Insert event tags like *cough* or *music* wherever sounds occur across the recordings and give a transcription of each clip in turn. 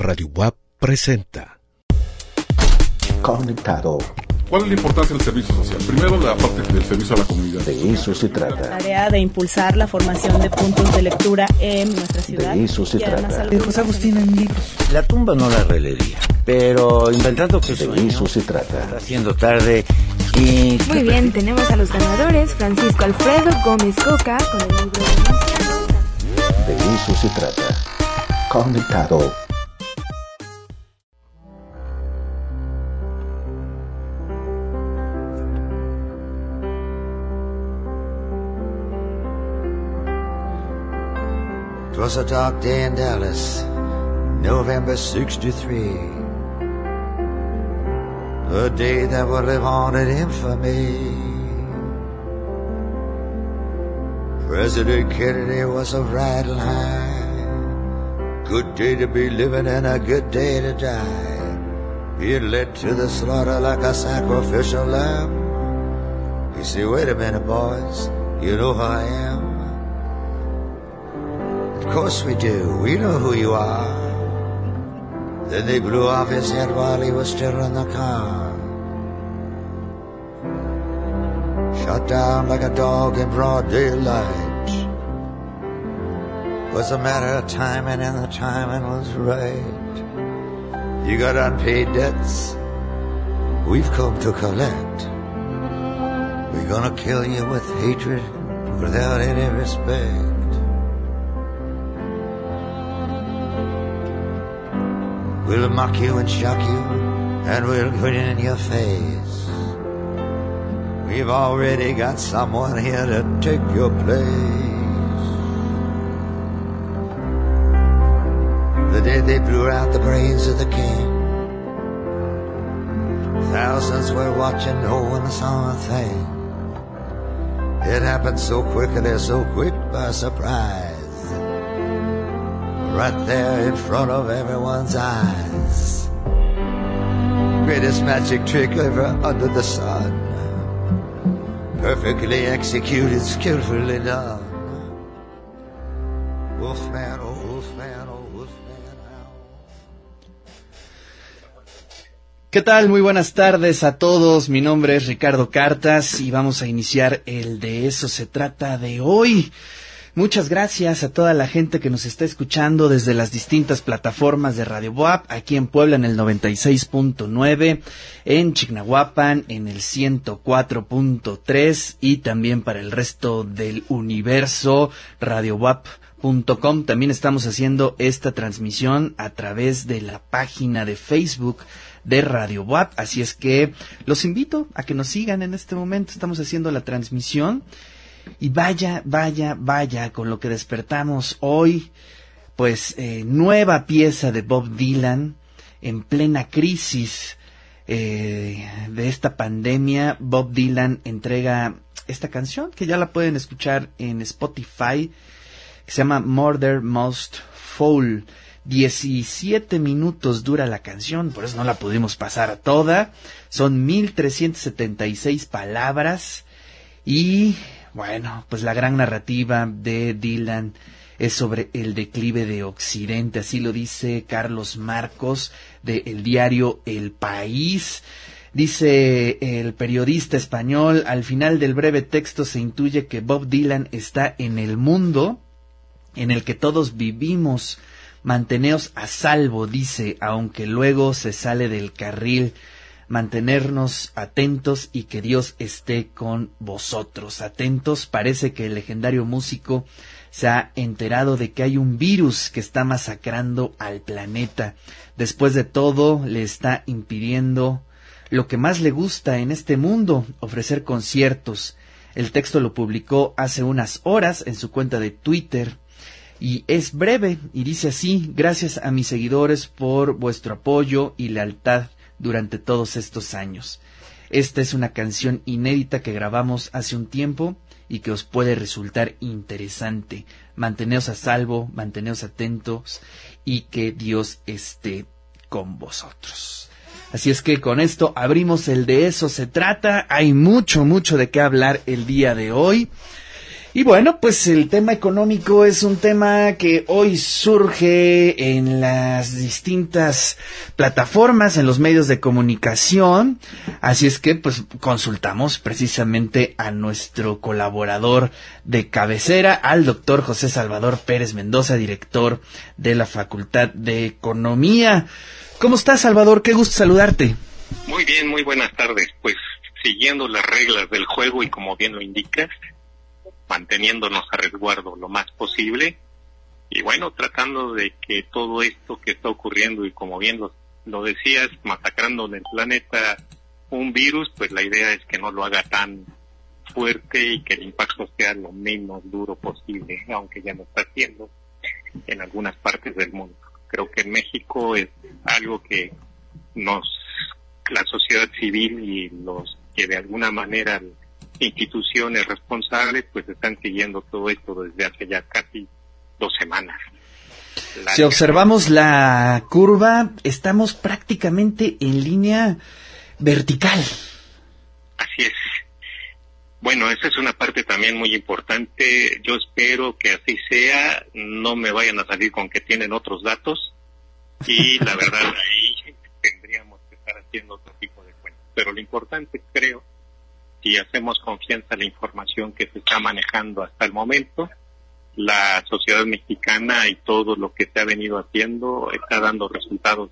Radio WAP presenta. Conectado. ¿Cuál es la importancia del servicio social? Primero, la parte del servicio a la comunidad. De eso se trata. tarea de impulsar la formación de puntos de lectura en nuestra ciudad. De eso se Y trata. De José Agustín en libros. La tumba no la releería, pero inventando que De sueño, eso se está trata. haciendo tarde y... Muy bien, tenemos a los ganadores, Francisco Alfredo Gómez Coca con el libro de De eso se trata. Conectado. Twas a dark day in Dallas, November 63. A day that would live on in infamy. President Kennedy was a riding high. Good day to be living and a good day to die. Being led to the slaughter like a sacrificial lamb. You say, wait a minute, boys, you know who I am? Of course we do. We know who you are. Then they blew off his head while he was still in the car. Shot down like a dog in broad daylight. Was a matter of timing, and the timing was right. You got unpaid debts. We've come to collect. We're gonna kill you with hatred without any respect. We'll mock you and shock you, and we'll grin in your face. We've already got someone here to take your place. The day they blew out the brains of the king, thousands were watching, no one saw a thing. It happened so quickly, so quick by surprise right there in front of everyone's eyes. Greatest magic trick ever under the sun. Perfectly executed, skillfully done. Wolfman, oh Wolfman, oh Wolfman, ¿Qué tal? Muy buenas tardes a todos. Mi nombre es Ricardo Cartas y vamos a iniciar el de eso se trata de hoy. Muchas gracias a toda la gente que nos está escuchando desde las distintas plataformas de Radio Boab, aquí en Puebla en el 96.9, en Chignahuapan en el 104.3 y también para el resto del universo radioboab.com. También estamos haciendo esta transmisión a través de la página de Facebook de Radio WAP. Así es que los invito a que nos sigan en este momento. Estamos haciendo la transmisión. Y vaya, vaya, vaya con lo que despertamos hoy. Pues eh, nueva pieza de Bob Dylan en plena crisis eh, de esta pandemia. Bob Dylan entrega esta canción que ya la pueden escuchar en Spotify. Que se llama Murder Most Foul. 17 minutos dura la canción, por eso no la pudimos pasar a toda. Son 1376 palabras y bueno, pues la gran narrativa de Dylan es sobre el declive de Occidente, así lo dice Carlos Marcos del diario El País. Dice el periodista español, al final del breve texto se intuye que Bob Dylan está en el mundo en el que todos vivimos. Manteneos a salvo, dice, aunque luego se sale del carril mantenernos atentos y que Dios esté con vosotros. Atentos, parece que el legendario músico se ha enterado de que hay un virus que está masacrando al planeta. Después de todo, le está impidiendo lo que más le gusta en este mundo, ofrecer conciertos. El texto lo publicó hace unas horas en su cuenta de Twitter y es breve y dice así, gracias a mis seguidores por vuestro apoyo y lealtad durante todos estos años. Esta es una canción inédita que grabamos hace un tiempo y que os puede resultar interesante. Manteneos a salvo, manteneos atentos y que Dios esté con vosotros. Así es que con esto abrimos el de eso se trata. Hay mucho, mucho de qué hablar el día de hoy. Y bueno, pues el tema económico es un tema que hoy surge en las distintas plataformas, en los medios de comunicación. Así es que pues consultamos precisamente a nuestro colaborador de cabecera, al doctor José Salvador Pérez Mendoza, director de la Facultad de Economía. ¿Cómo estás, Salvador? Qué gusto saludarte. Muy bien, muy buenas tardes. Pues siguiendo las reglas del juego y como bien lo indicas, manteniéndonos a resguardo lo más posible y bueno, tratando de que todo esto que está ocurriendo y como bien lo, lo decías, masacrando en el planeta un virus, pues la idea es que no lo haga tan fuerte y que el impacto sea lo menos duro posible, aunque ya no está haciendo en algunas partes del mundo. Creo que en México es algo que nos, la sociedad civil y los que de alguna manera instituciones responsables pues están siguiendo todo esto desde hace ya casi dos semanas. La si observamos la curva, estamos prácticamente en línea vertical. Así es. Bueno, esa es una parte también muy importante. Yo espero que así sea. No me vayan a salir con que tienen otros datos. Y la *laughs* verdad, ahí tendríamos que estar haciendo otro tipo de cuentas. Pero lo importante, creo, si hacemos confianza a la información que se está manejando hasta el momento, la sociedad mexicana y todo lo que se ha venido haciendo está dando resultados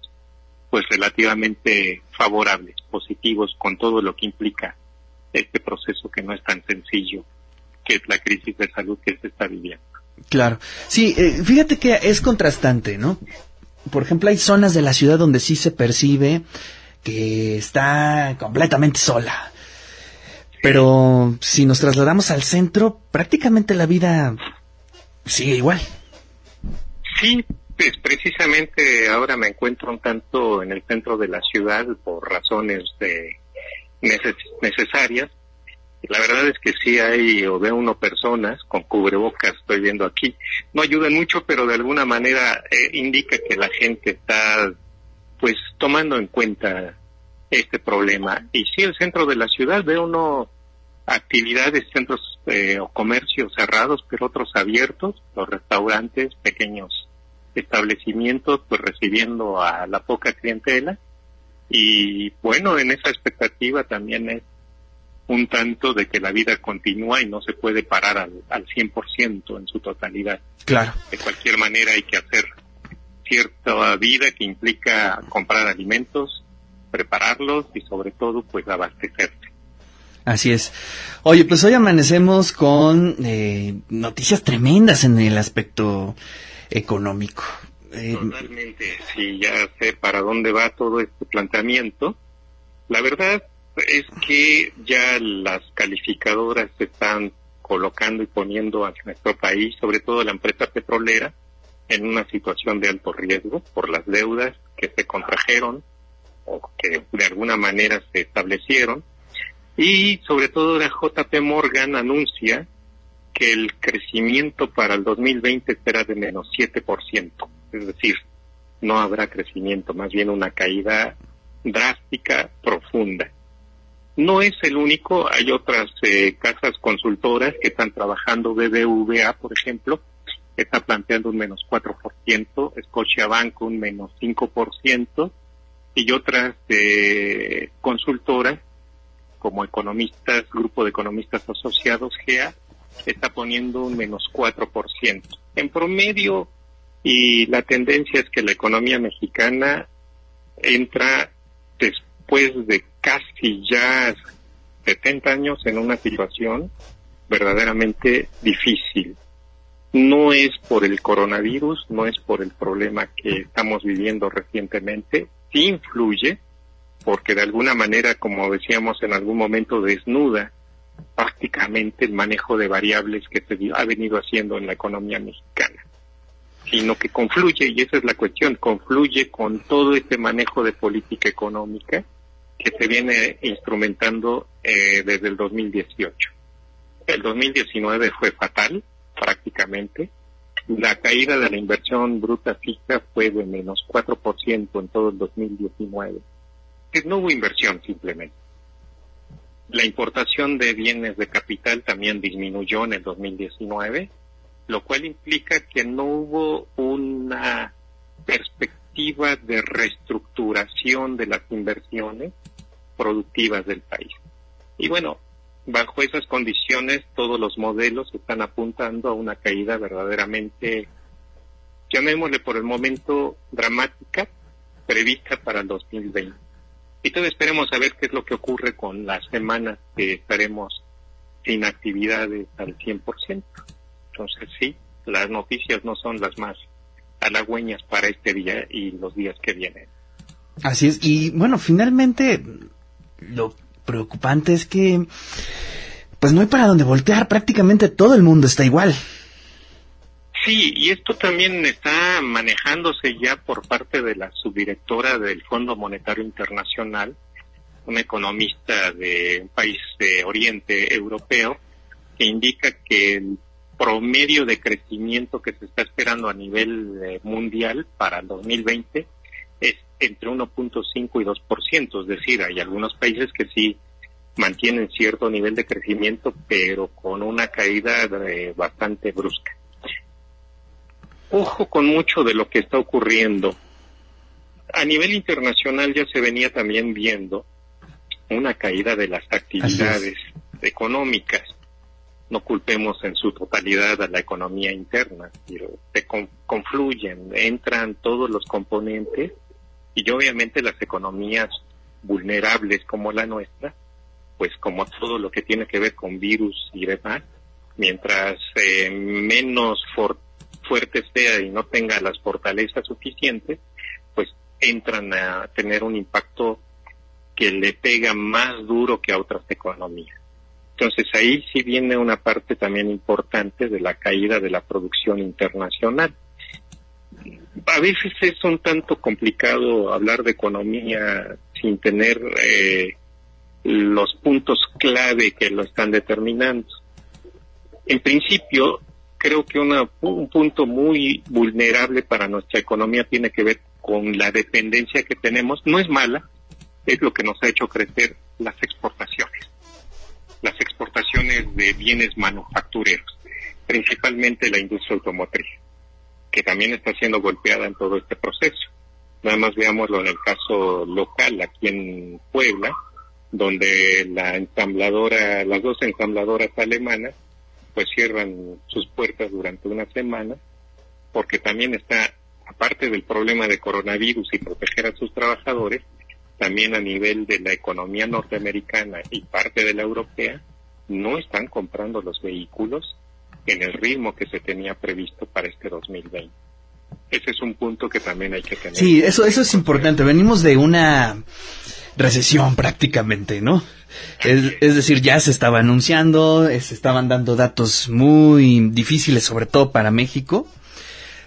pues relativamente favorables, positivos con todo lo que implica este proceso que no es tan sencillo, que es la crisis de salud que se está viviendo. Claro, sí, eh, fíjate que es contrastante, ¿no? Por ejemplo, hay zonas de la ciudad donde sí se percibe que está completamente sola. Pero si nos trasladamos al centro, prácticamente la vida sigue igual. Sí, pues precisamente ahora me encuentro un tanto en el centro de la ciudad por razones de necesarias. La verdad es que sí hay o veo uno personas con cubrebocas, estoy viendo aquí. No ayudan mucho, pero de alguna manera eh, indica que la gente está pues tomando en cuenta este problema. Y sí, el centro de la ciudad ve uno actividades, centros eh, o comercios cerrados, pero otros abiertos, los restaurantes, pequeños establecimientos, pues recibiendo a la poca clientela. Y bueno, en esa expectativa también es un tanto de que la vida continúa y no se puede parar al, al 100% en su totalidad. Claro. De cualquier manera hay que hacer cierta vida que implica comprar alimentos, prepararlos y sobre todo pues abastecerse. Así es. Oye, pues hoy amanecemos con eh, noticias tremendas en el aspecto económico. Eh, Totalmente, sí, ya sé para dónde va todo este planteamiento. La verdad es que ya las calificadoras se están colocando y poniendo a nuestro país, sobre todo la empresa petrolera, en una situación de alto riesgo por las deudas que se contrajeron o que de alguna manera se establecieron. Y sobre todo la JP Morgan anuncia que el crecimiento para el 2020 será de menos 7%. Es decir, no habrá crecimiento, más bien una caída drástica, profunda. No es el único, hay otras eh, casas consultoras que están trabajando, BBVA, por ejemplo, está planteando un menos 4%, Scotiabank un menos 5%, y otras eh, consultoras como economistas, grupo de economistas asociados, GEA, está poniendo un menos 4%. En promedio, y la tendencia es que la economía mexicana entra después de casi ya 70 años en una situación verdaderamente difícil. No es por el coronavirus, no es por el problema que estamos viviendo recientemente, sí influye, porque de alguna manera, como decíamos en algún momento, desnuda prácticamente el manejo de variables que se ha venido haciendo en la economía mexicana, sino que confluye, y esa es la cuestión, confluye con todo este manejo de política económica que se viene instrumentando eh, desde el 2018. El 2019 fue fatal, prácticamente. La caída de la inversión bruta fija fue de menos 4% en todo el 2019. Que no hubo inversión simplemente. La importación de bienes de capital también disminuyó en el 2019, lo cual implica que no hubo una perspectiva de reestructuración de las inversiones productivas del país. Y bueno, bajo esas condiciones todos los modelos están apuntando a una caída verdaderamente, llamémosle por el momento, dramática, prevista para el 2020. Y todavía esperemos a ver qué es lo que ocurre con las semanas que estaremos sin actividades al 100%. Entonces sí, las noticias no son las más halagüeñas para este día y los días que vienen. Así es, y bueno, finalmente lo preocupante es que pues no hay para dónde voltear, prácticamente todo el mundo está igual. Sí, y esto también está manejándose ya por parte de la subdirectora del Fondo Monetario Internacional, una economista de un país de Oriente Europeo, que indica que el promedio de crecimiento que se está esperando a nivel eh, mundial para el 2020 es entre 1.5 y 2%, es decir, hay algunos países que sí mantienen cierto nivel de crecimiento, pero con una caída eh, bastante brusca. Ojo con mucho de lo que está ocurriendo. A nivel internacional ya se venía también viendo una caída de las actividades económicas. No culpemos en su totalidad a la economía interna, pero se confluyen, entran todos los componentes y obviamente las economías vulnerables como la nuestra, pues como todo lo que tiene que ver con virus y demás, mientras eh, menos fuerte sea y no tenga las fortalezas suficientes, pues entran a tener un impacto que le pega más duro que a otras economías. Entonces ahí sí viene una parte también importante de la caída de la producción internacional a veces es un tanto complicado hablar de economía sin tener eh, los puntos clave que lo están determinando. En principio, creo que un punto muy vulnerable para nuestra economía tiene que ver con la dependencia que tenemos. No es mala, es lo que nos ha hecho crecer las exportaciones. Las exportaciones de bienes manufactureros, principalmente la industria automotriz que también está siendo golpeada en todo este proceso. Nada más veámoslo en el caso local, aquí en Puebla, donde la ensambladora, las dos ensambladoras alemanas, pues cierran sus puertas durante una semana, porque también está, aparte del problema de coronavirus y proteger a sus trabajadores, también a nivel de la economía norteamericana y parte de la europea, no están comprando los vehículos en el ritmo que se tenía previsto para este 2020. Ese es un punto que también hay que tener. Sí, eso, eso es importante. Venimos de una recesión prácticamente, ¿no? Es, es, decir, ya se estaba anunciando, se estaban dando datos muy difíciles, sobre todo para México.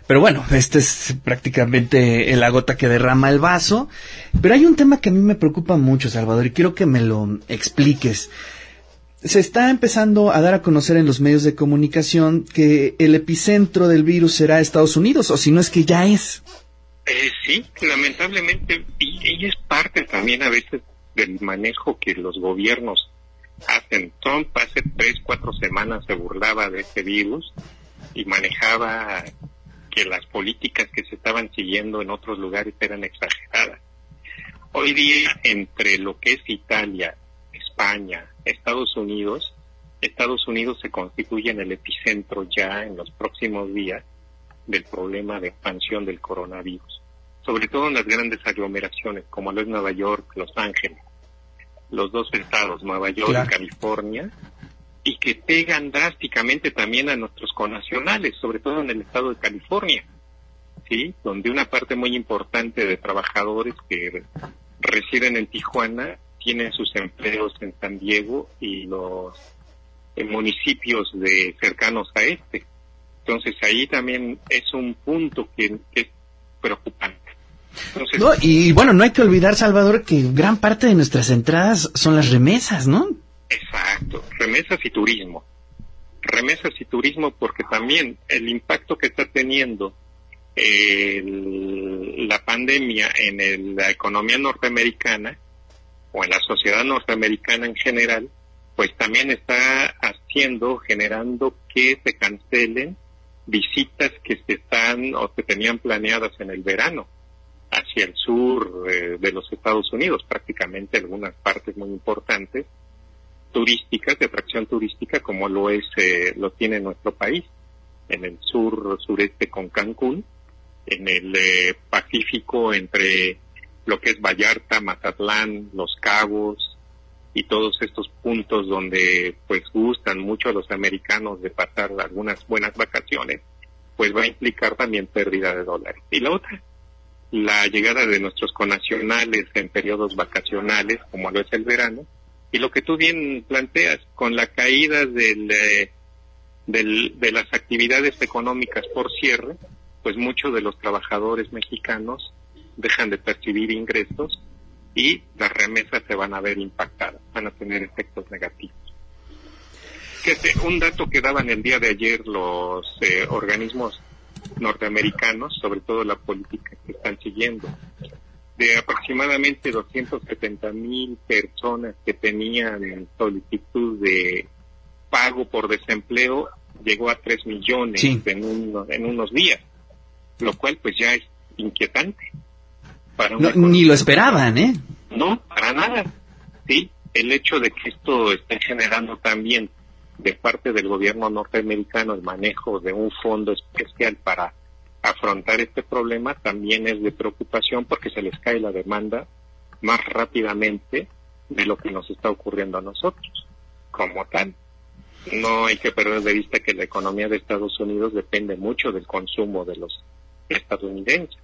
Pero bueno, este es prácticamente la gota que derrama el vaso. Pero hay un tema que a mí me preocupa mucho, Salvador, y quiero que me lo expliques se está empezando a dar a conocer en los medios de comunicación que el epicentro del virus será Estados Unidos, o si no es que ya es. Eh, sí, lamentablemente, y, es parte también a veces del manejo que los gobiernos hacen. Trump hace tres, cuatro semanas se burlaba de este virus y manejaba que las políticas que se estaban siguiendo en otros lugares eran exageradas. Hoy día, entre lo que es Italia, España, Estados Unidos, Estados Unidos se constituye en el epicentro ya en los próximos días del problema de expansión del coronavirus, sobre todo en las grandes aglomeraciones como lo es Nueva York, Los Ángeles, los dos estados, Nueva York y California, y que pegan drásticamente también a nuestros connacionales, sobre todo en el estado de California, ¿sí? donde una parte muy importante de trabajadores que residen en Tijuana tienen sus empleos en San Diego y los municipios de cercanos a este. Entonces ahí también es un punto que, es preocupante. y bueno, no hay que olvidar, Salvador, que gran parte de nuestras entradas son las remesas, ¿no? Exacto, remesas y turismo. Remesas y turismo porque también el impacto que está teniendo la pandemia en la economía norteamericana o en la sociedad norteamericana en general, pues también está haciendo, generando que se cancelen visitas que se están o se tenían planeadas en el verano hacia el sur eh, de los Estados Unidos, prácticamente algunas partes muy importantes turísticas, de atracción turística, como lo es, eh, lo tiene nuestro país, en el sur sureste con Cancún, en el eh, Pacífico entre lo que es Vallarta, Mazatlán, Los Cabos y todos estos puntos donde pues gustan mucho a los americanos de pasar algunas buenas vacaciones, pues va a implicar también pérdida de dólares. Y la otra, la llegada de nuestros conacionales en periodos vacacionales, como lo es el verano, y lo que tú bien planteas, con la caída del, eh, del, de las actividades económicas por cierre, pues muchos de los trabajadores mexicanos dejan de percibir ingresos y las remesas se van a ver impactadas, van a tener efectos negativos. Que un dato que daban el día de ayer los eh, organismos norteamericanos, sobre todo la política que están siguiendo, de aproximadamente 270 mil personas que tenían solicitud de pago por desempleo, llegó a 3 millones en, en unos días, lo cual pues ya es inquietante. Para ni lo esperaban, ¿eh? No, para nada. Sí, el hecho de que esto esté generando también de parte del gobierno norteamericano el manejo de un fondo especial para afrontar este problema también es de preocupación porque se les cae la demanda más rápidamente de lo que nos está ocurriendo a nosotros como tal. No hay que perder de vista que la economía de Estados Unidos depende mucho del consumo de los estadounidenses.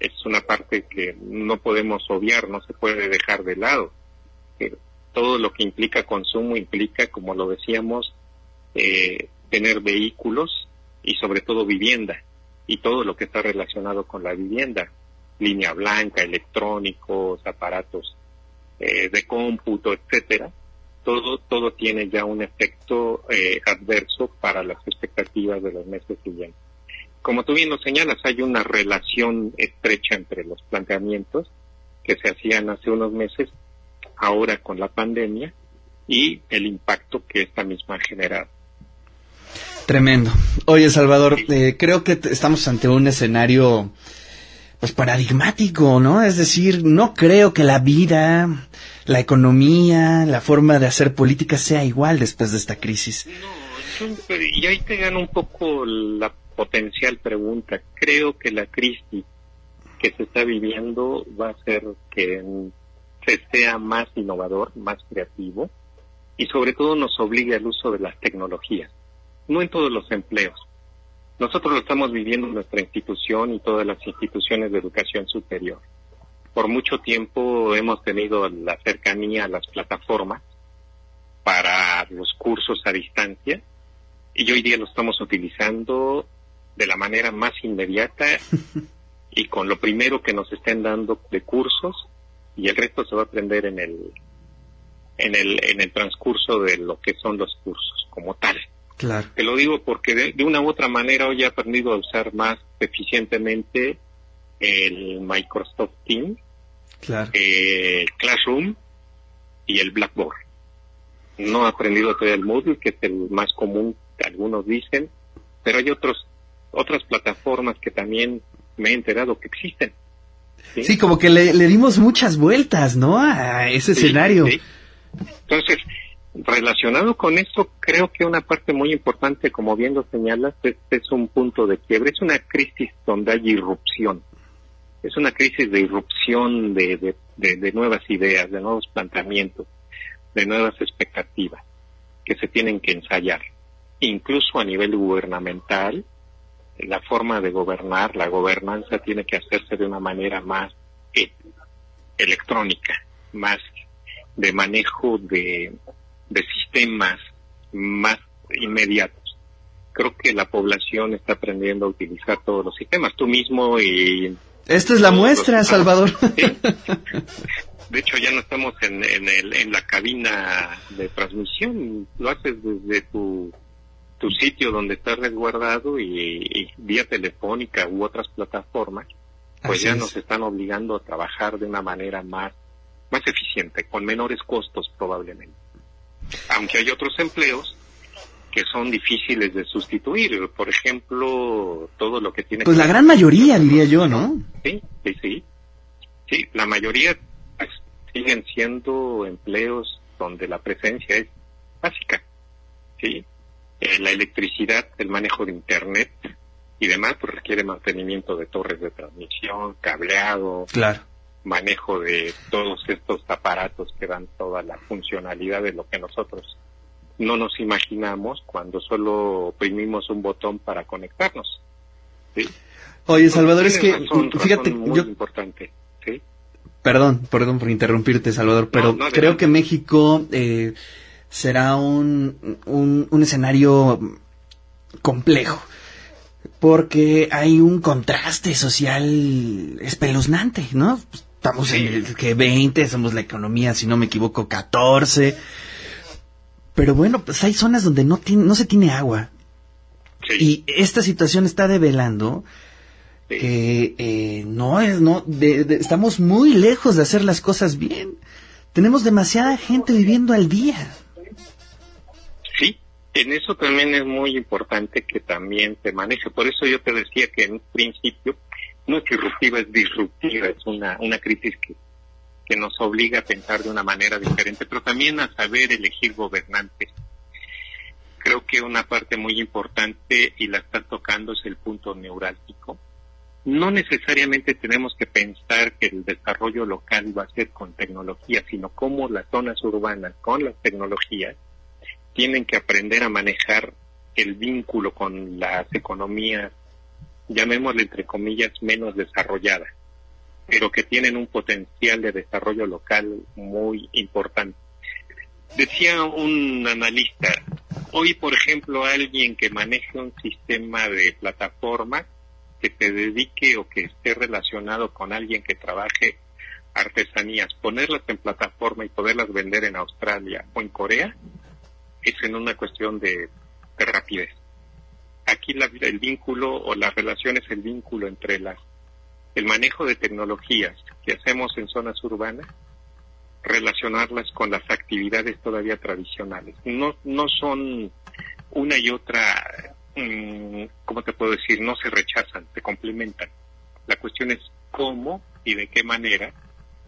Es una parte que no podemos obviar, no se puede dejar de lado. todo lo que implica consumo implica, como lo decíamos, eh, tener vehículos y sobre todo vivienda y todo lo que está relacionado con la vivienda, línea blanca, electrónicos, aparatos eh, de cómputo, etcétera, todo todo tiene ya un efecto eh, adverso para las expectativas de los meses siguientes. Como tú bien lo señalas, hay una relación estrecha entre los planteamientos que se hacían hace unos meses, ahora con la pandemia, y el impacto que esta misma ha generado. Tremendo. Oye, Salvador, eh, creo que estamos ante un escenario pues paradigmático, ¿no? Es decir, no creo que la vida, la economía, la forma de hacer política sea igual después de esta crisis. No, y ahí te gana un poco la potencial pregunta. Creo que la crisis que se está viviendo va a hacer que se sea más innovador, más creativo y sobre todo nos obligue al uso de las tecnologías no en todos los empleos. Nosotros lo estamos viviendo en nuestra institución y todas las instituciones de educación superior. Por mucho tiempo hemos tenido la cercanía a las plataformas para los cursos a distancia y hoy día lo estamos utilizando de la manera más inmediata *laughs* y con lo primero que nos estén dando de cursos y el resto se va a aprender en el en el en el transcurso de lo que son los cursos como tal. Te lo digo porque de, una u otra manera hoy he aprendido a usar más eficientemente el Microsoft Teams, el Classroom y el Blackboard. No he aprendido todavía el Moodle, que es el más común que algunos dicen, pero hay otros otras plataformas que también me he enterado que existen. Sí, como que le, dimos muchas vueltas, ¿no? A ese escenario. Entonces, relacionado con esto, creo que una parte muy importante, como bien lo señalas, es un punto de quiebre, es una crisis donde hay irrupción, es una crisis de irrupción de, de, nuevas ideas, de nuevos planteamientos, de nuevas expectativas que se tienen que ensayar. Incluso a nivel gubernamental, la forma de gobernar, la gobernanza tiene que hacerse de una manera más eh, electrónica, más de manejo de, de sistemas más inmediatos. Creo que la población está aprendiendo a utilizar todos los sistemas. Tú mismo y... Esta es la muestra, Salvador. De hecho, ya no estamos en, en, el, en la cabina de transmisión. Lo haces desde tu, tu sitio donde estás resguardado y, vía telefónica u otras plataformas. Pues ya nos están obligando a trabajar de una manera más más eficiente, con menores costos probablemente. Aunque hay otros empleos que son difíciles de sustituir, por ejemplo, todo lo que tiene Pues que la gran mayoría, diría yo, ¿no? Sí, sí, sí. Sí, la mayoría pues, siguen siendo empleos donde la presencia es básica. Sí, Eh, la electricidad, el manejo de internet y demás pues requiere mantenimiento de torres de transmisión, cableado, Claro. manejo de todos estos aparatos que dan toda la funcionalidad de lo que nosotros no nos imaginamos cuando solo oprimimos un botón para conectarnos. ¿sí? Oye, Salvador, es que, razón, fíjate, razón muy yo, importante. ¿sí? perdón, perdón por interrumpirte, Salvador, pero No, no, creo que México eh, será un, un, un escenario complejo, porque hay un contraste social espeluznante, ¿no? Estamos en el que 20, somos la economía, si no me equivoco, 14. Pero bueno, pues hay zonas donde no, tiene, no se tiene agua. Y esta situación está develando que eh, no es, no, de- de- estamos muy lejos de hacer las cosas bien. Tenemos demasiada gente viviendo al día. En eso también es muy importante que también se maneje. Por eso yo te decía que en un principio no es disruptiva, es disruptiva, es una, una crisis que, que nos obliga a pensar de una manera diferente, pero también a saber elegir gobernantes. Creo que una parte muy importante y la está tocando es el punto neurálgico. No necesariamente tenemos que pensar que el desarrollo local va a ser con tecnología, sino cómo las zonas urbanas con las tecnologías tienen que aprender a manejar el vínculo con las economías, llamémosle entre comillas, menos desarrolladas, pero que tienen un potencial de desarrollo local muy importante. Decía un analista, hoy por ejemplo alguien que maneje un sistema de plataforma que se dedique o que esté relacionado con alguien que trabaje artesanías, ponerlas en plataforma y poderlas vender en Australia o en Corea, es en una cuestión de, de rapidez. Aquí la- el vínculo o la relación es el vínculo entre las, el manejo de tecnologías que hacemos en zonas urbanas, relacionarlas con las actividades todavía tradicionales. No, no son una y otra, mm, ¿cómo te puedo decir? No se rechazan, se complementan. La cuestión es cómo y de qué manera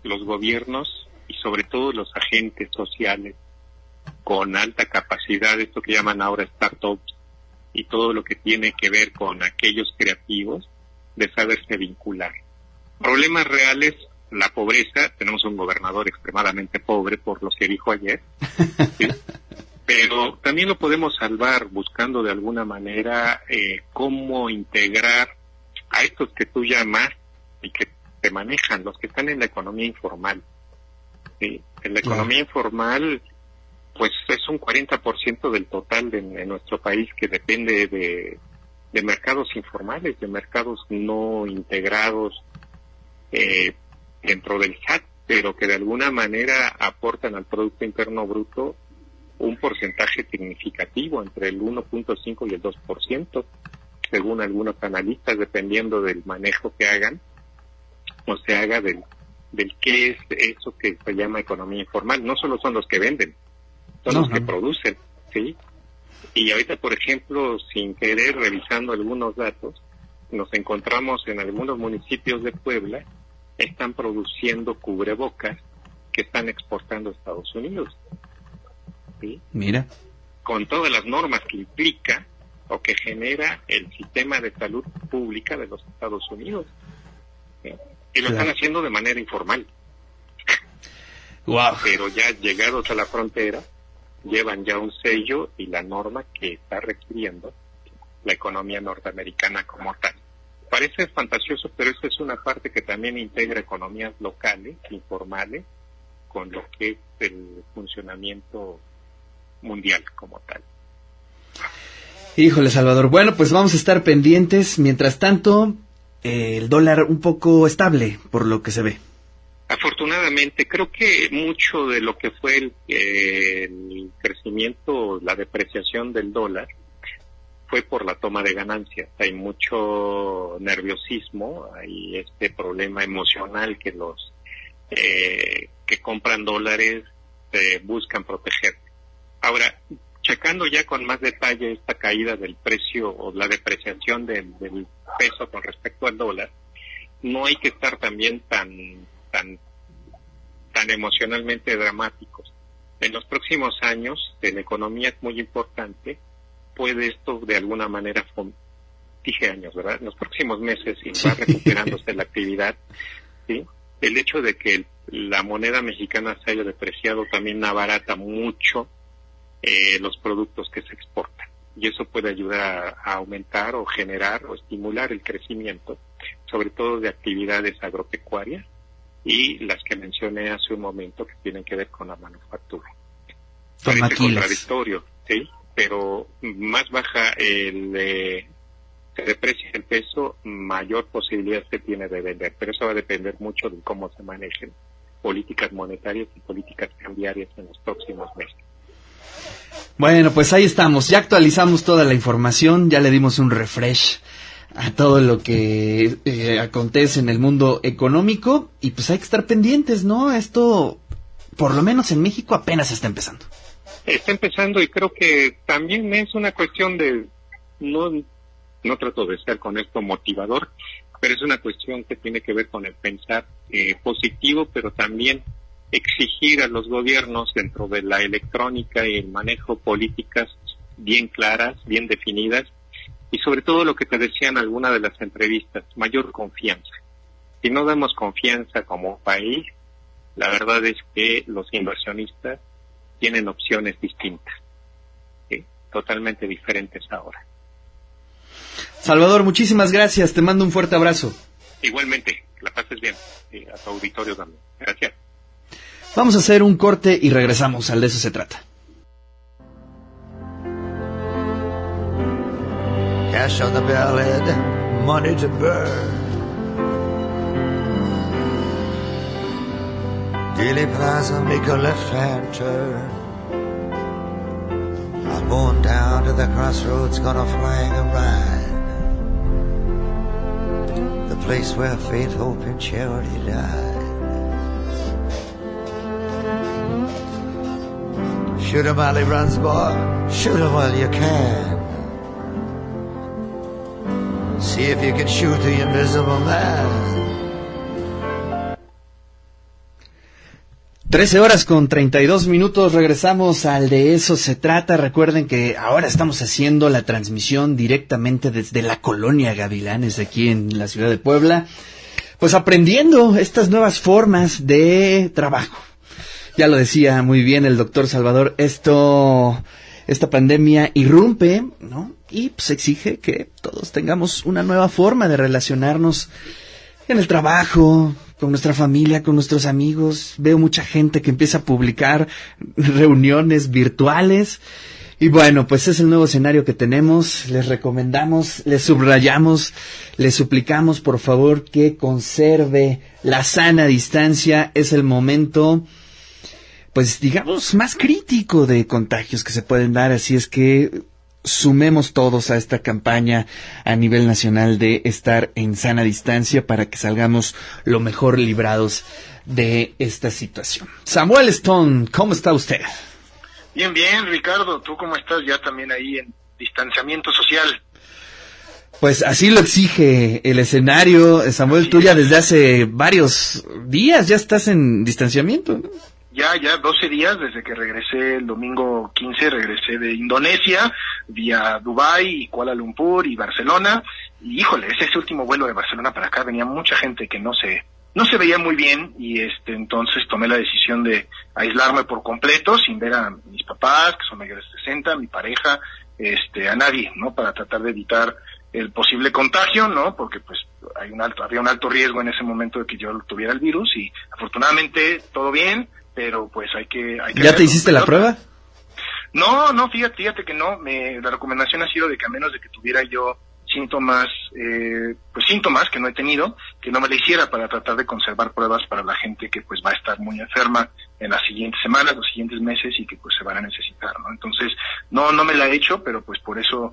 los gobiernos y sobre todo los agentes sociales con alta capacidad, esto que llaman ahora startups, y todo lo que tiene que ver con aquellos creativos, de saberse vincular. Problemas reales, la pobreza, tenemos un gobernador extremadamente pobre por lo que dijo ayer, *laughs* ¿sí? pero también lo podemos salvar buscando de alguna manera eh, cómo integrar a estos que tú llamas y que te manejan, los que están en la economía informal. ¿sí? En la economía informal, pues es un 40% del total de, nuestro país que depende de, de mercados informales, de mercados no integrados eh, dentro del SAT, pero que de alguna manera aportan al Producto Interno Bruto un porcentaje significativo, entre el 1.5 y el 2%, según algunos analistas, dependiendo del manejo que hagan o se haga del, del qué es eso que se llama economía informal. No solo son los que venden, son los que producen, ¿sí? Y ahorita, por ejemplo, sin querer, revisando algunos datos, nos encontramos en algunos municipios de Puebla, están produciendo cubrebocas que están exportando a Estados Unidos, ¿sí? Mira. Con todas las normas que implica o que genera el sistema de salud pública de los Estados Unidos. ¿sí? Y lo están haciendo de manera informal. Wow. Pero ya llegados a la frontera, llevan ya un sello y la norma que está requiriendo la economía norteamericana como tal. Parece fantasioso, pero eso es una parte que también integra economías locales, informales, con lo que es el funcionamiento mundial como tal. Híjole, Salvador. Bueno, pues vamos a estar pendientes. Mientras tanto, eh, el dólar un poco estable, por lo que se ve. Afortunadamente, creo que mucho de lo que fue el, eh, el crecimiento, la depreciación del dólar, fue por la toma de ganancias. Hay mucho nerviosismo, hay este problema emocional que los eh, que compran dólares se buscan proteger. Ahora, checando ya con más detalle esta caída del precio o la depreciación del peso con respecto al dólar, no hay que estar también tan tan tan emocionalmente dramáticos. En los próximos años, en economía es muy importante, puede esto de alguna manera, dije años, ¿verdad? En los próximos meses, y va recuperándose la actividad, ¿sí? El hecho de que la moneda mexicana se haya depreciado también abarata mucho eh, los productos que se exportan. Y eso puede ayudar a, a aumentar o generar o estimular el crecimiento, sobre todo de actividades agropecuarias y las que mencioné hace un momento que tienen que ver con la manufactura. Parece contradictorio, sí, pero más baja el eh, se deprecia el peso, mayor posibilidad se tiene de vender, pero eso va a depender mucho de cómo se manejen políticas monetarias y políticas cambiarias en los próximos meses. Bueno, pues ahí estamos, ya actualizamos toda la información, ya le dimos un refresh a todo lo que eh, acontece en el mundo económico y pues hay que estar pendientes, ¿no? Esto, por lo menos en México, apenas está empezando. Está empezando y creo que también es una cuestión de, no, no trato de ser con esto motivador, pero es una cuestión que tiene que ver con el pensar eh, positivo, pero también exigir a los gobiernos dentro de la electrónica y el manejo políticas bien claras, bien definidas, y sobre todo lo que te decía en alguna de las entrevistas, mayor confianza. Si no damos confianza como país, la verdad es que los inversionistas tienen opciones distintas, totalmente diferentes ahora. Salvador, muchísimas gracias, te mando un fuerte abrazo. Igualmente, la pases bien, y a tu auditorio también. Gracias. Vamos a hacer un corte y regresamos, al de eso se trata. Cash on the bellhead, money to burn. Dealey Plaza, make a left-hand turn. I'm going down to the crossroads, gonna flag a ride. The place where faith, hope, and charity died. Shoot 'em while he runs, boy. Shoot 'em while you can. See if you can shoot the invisible man. 13 horas con 32 minutos, regresamos al de eso se trata. Recuerden que ahora estamos haciendo la transmisión directamente desde la colonia Gavilanes aquí en la ciudad de Puebla, pues aprendiendo estas nuevas formas de trabajo. Ya lo decía muy bien el doctor Salvador, esto, esta pandemia irrumpe, ¿no? Y pues exige que todos tengamos una nueva forma de relacionarnos en el trabajo, con nuestra familia, con nuestros amigos. Veo mucha gente que empieza a publicar *laughs* reuniones virtuales. Y bueno, pues es el nuevo escenario que tenemos. Les recomendamos, les subrayamos, les suplicamos por favor que conserve la sana distancia. Es el momento, pues digamos, más crítico de contagios que se pueden dar. Así es que sumemos todos a esta campaña a nivel nacional de estar en sana distancia para que salgamos lo mejor librados de esta situación. Samuel Stone, ¿cómo está usted? Bien, bien, Ricardo, ¿tú cómo estás ya también ahí en distanciamiento social? Pues así lo exige el escenario. Samuel, tú ya desde hace varios días ya estás en distanciamiento. ¿no? Ya, ya 12 días desde que regresé el domingo 15, regresé de Indonesia, vía Dubai y Kuala Lumpur y Barcelona. Y híjole, ese último vuelo de Barcelona para acá venía mucha gente que no se, no se veía muy bien y este, entonces tomé la decisión de aislarme por completo sin ver a mis papás, que son mayores de 60, a mi pareja, este, a nadie, ¿no? Para tratar de evitar el posible contagio, ¿no? Porque pues hay un alto, había un alto riesgo en ese momento de que yo tuviera el virus y afortunadamente todo bien, pero pues hay que... Hay que ¿Ya te hiciste la prueba? No, no, fíjate, fíjate que no. Me, la recomendación ha sido de que a menos de que tuviera yo síntomas, eh, pues síntomas que no he tenido, que no me la hiciera para tratar de conservar pruebas para la gente que pues va a estar muy enferma en las siguientes semanas, los siguientes meses y que pues se van a necesitar, ¿no? Entonces, no, no me la he hecho, pero pues por eso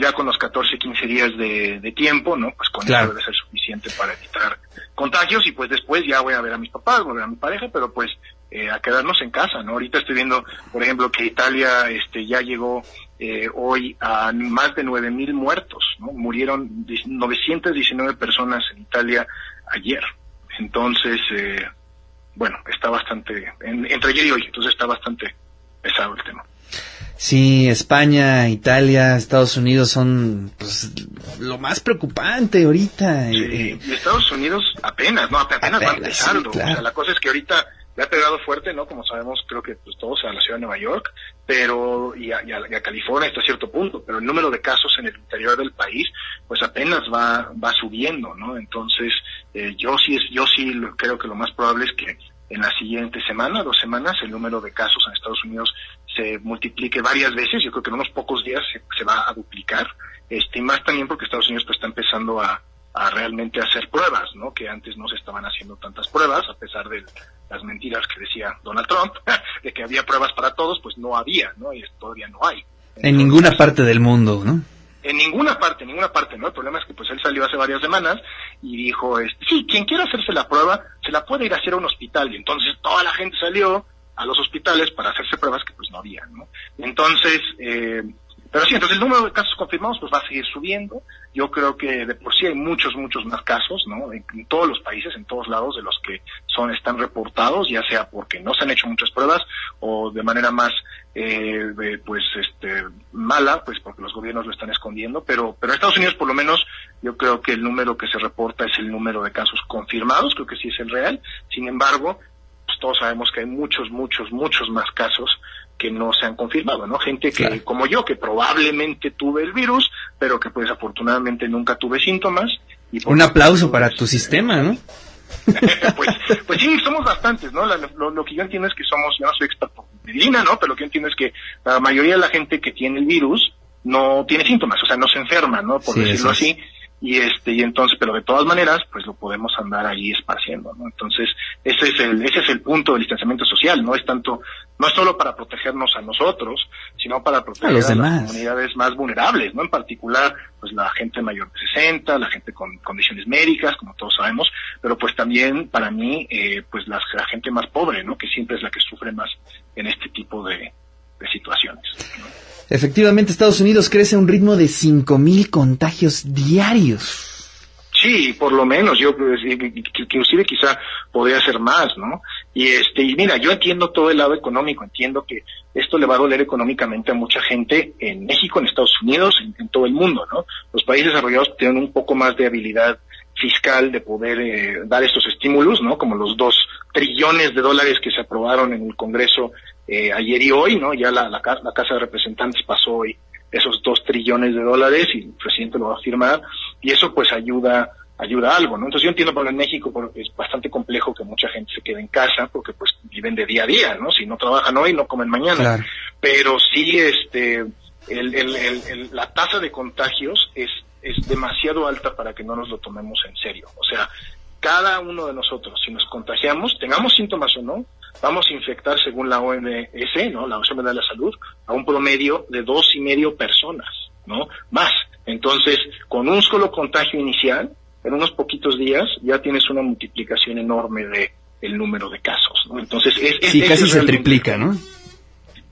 ya con los 14, 15 días de, de tiempo, ¿no? Pues con Claro. eso debe ser suficiente para evitar contagios y pues después ya voy a ver a mis papás, voy a ver a mi pareja, pero pues eh, a quedarnos en casa, ¿no? Ahorita estoy viendo, por ejemplo, que Italia este, ya llegó eh, hoy a más de 9.000 muertos, ¿no? Murieron 919 personas en Italia ayer. Entonces, eh, bueno, está bastante, entre ayer y hoy, entonces está bastante pesado el tema. Sí, España, Italia, Estados Unidos son pues, lo más preocupante ahorita. Sí, eh, y Estados Unidos apenas, ¿no? Apenas, apenas va empezando. Sí, claro. O sea, la cosa es que ahorita le ha pegado fuerte, ¿no? Como sabemos, creo que pues todos a la ciudad de Nueva York, pero y a, y a, California hasta cierto punto, pero el número de casos en el interior del país, pues apenas va va subiendo, ¿no? Entonces, eh, yo sí es, yo sí creo que lo más probable es que en la siguiente semana, dos semanas, el número de casos en Estados Unidos se multiplique varias veces. Yo creo que en unos pocos días se, va a duplicar. Este, y más también porque Estados Unidos pues, está empezando a, a realmente hacer pruebas, ¿no? Que antes no se estaban haciendo tantas pruebas, a pesar de las mentiras que decía Donald Trump, *laughs* de que había pruebas para todos, pues no había, ¿no? Y todavía no hay. Entonces, en ninguna parte del mundo, ¿no? En ninguna parte, en ninguna parte, ¿no? El problema es que pues él salió hace varias semanas y dijo, este, sí, quien quiera hacerse la prueba, se la puede ir a hacer a un hospital. Y entonces toda la gente salió a los hospitales para hacerse pruebas que pues no había, ¿no? Entonces, eh, pero sí, entonces el número de casos confirmados pues va a seguir subiendo. Yo creo que de por sí hay muchos, muchos más casos, ¿no? En, todos los países, en todos lados de los que son, están reportados, ya sea porque no se han hecho muchas pruebas o de manera más, eh, pues, este, mala, pues porque los gobiernos lo están escondiendo. Pero, pero en Estados Unidos por lo menos yo creo que el número que se reporta es el número de casos confirmados, creo que sí es el real. Sin embargo, todos sabemos que hay muchos, muchos, muchos más casos que no se han confirmado, ¿no? Gente que, claro. como yo, que probablemente tuve el virus, pero que pues afortunadamente nunca tuve síntomas. Y Un aplauso para tu sistema, ¿no? *laughs* pues, pues sí, somos bastantes, ¿no? La, lo, lo, que yo entiendo es que somos, yo no soy experto en medicina, ¿no? Pero lo que yo entiendo es que la mayoría de la gente que tiene el virus no tiene síntomas, o sea, no se enferma, ¿no? Por sí, decirlo así. Es y este y entonces pero de todas maneras pues lo podemos andar ahí esparciendo no entonces ese es el ese es el punto del distanciamiento social no es tanto no es solo para protegernos a nosotros sino para proteger a, a las comunidades más vulnerables no en particular pues la gente mayor de 60 la gente con condiciones médicas como todos sabemos pero pues también para mí eh, pues la, la gente más pobre no que siempre es la que sufre más en este tipo de, de situaciones ¿no? Efectivamente, Estados Unidos crece a un ritmo de 5.000 contagios diarios. Sí, por lo menos, yo pues, inclusive quizá podría ser más, ¿no? Y este, y mira, yo entiendo todo el lado económico, entiendo que esto le va a doler económicamente a mucha gente en México, en Estados Unidos, en, todo el mundo, ¿no? Los países desarrollados tienen un poco más de habilidad fiscal de poder eh, dar estos estímulos, ¿no? Como los dos trillones de dólares que se aprobaron en el Congreso eh, ayer y hoy, ¿no? Ya la, la, la, Casa de Representantes pasó hoy esos dos trillones de dólares y el presidente lo va a firmar y eso pues ayuda ayuda a algo, ¿no? Entonces yo entiendo porque en México porque es bastante complejo que mucha gente se quede en casa porque pues viven de día a día, ¿no? Si no trabajan hoy, no comen mañana. Claro. Pero sí, este, el, el, el, la tasa de contagios es, es demasiado alta para que no nos lo tomemos en serio. O sea, cada uno de nosotros, si nos contagiamos, tengamos síntomas o no, vamos a infectar, según la OMS, ¿no? La Organización de la Salud, a un promedio de dos y medio personas, ¿no? Más. Entonces, con un solo contagio inicial, en unos poquitos días, ya tienes una multiplicación enorme de el número de casos, ¿no? Entonces, es, es sí, casi se triplica, ¿no?